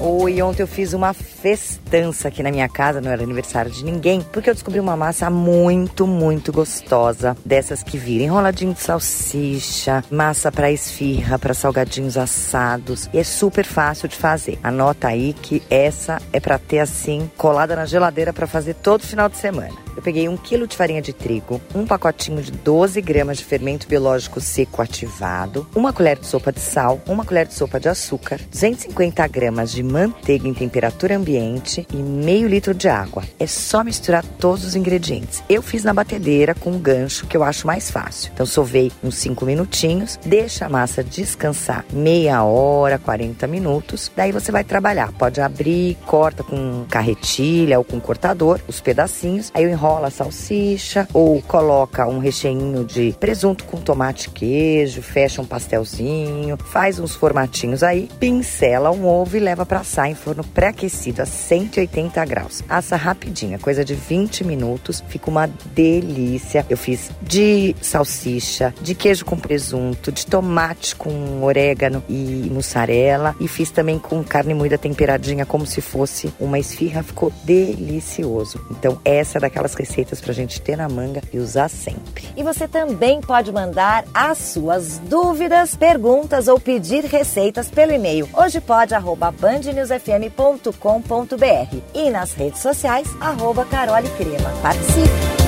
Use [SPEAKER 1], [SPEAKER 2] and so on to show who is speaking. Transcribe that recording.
[SPEAKER 1] Oi, ontem eu fiz uma festança aqui na minha casa, não era aniversário de ninguém, porque eu descobri uma massa muito, muito gostosa, dessas que viram enroladinho de salsicha, massa para esfirra, para salgadinhos assados, e é super fácil de fazer. Anota aí que essa é para ter assim colada na geladeira para fazer todo final de semana. Eu peguei um quilo de farinha de trigo, um pacotinho de 12 gramas de fermento biológico seco ativado, uma colher de sopa de sal, uma colher de sopa de açúcar, 250 gramas de manteiga em temperatura ambiente e meio litro de água. É só misturar todos os ingredientes. Eu fiz na batedeira com um gancho que eu acho mais fácil. Então sovei uns 5 minutinhos, deixa a massa descansar meia hora, 40 minutos. Daí você vai trabalhar. Pode abrir, corta com carretilha ou com cortador os pedacinhos. Aí eu enrolo enrola a salsicha ou coloca um recheinho de presunto com tomate queijo, fecha um pastelzinho, faz uns formatinhos aí, pincela um ovo e leva para assar em forno pré-aquecido a 180 graus. Assa rapidinho, é coisa de 20 minutos, fica uma delícia. Eu fiz de salsicha, de queijo com presunto, de tomate com orégano e mussarela e fiz também com carne moída temperadinha como se fosse uma esfirra, ficou delicioso. Então essa é receitas para a gente ter na manga e usar sempre.
[SPEAKER 2] E você também pode mandar as suas dúvidas, perguntas ou pedir receitas pelo e-mail hojepod@bandnewsfm.com.br e nas redes sociais arroba Carole Crema. Participe!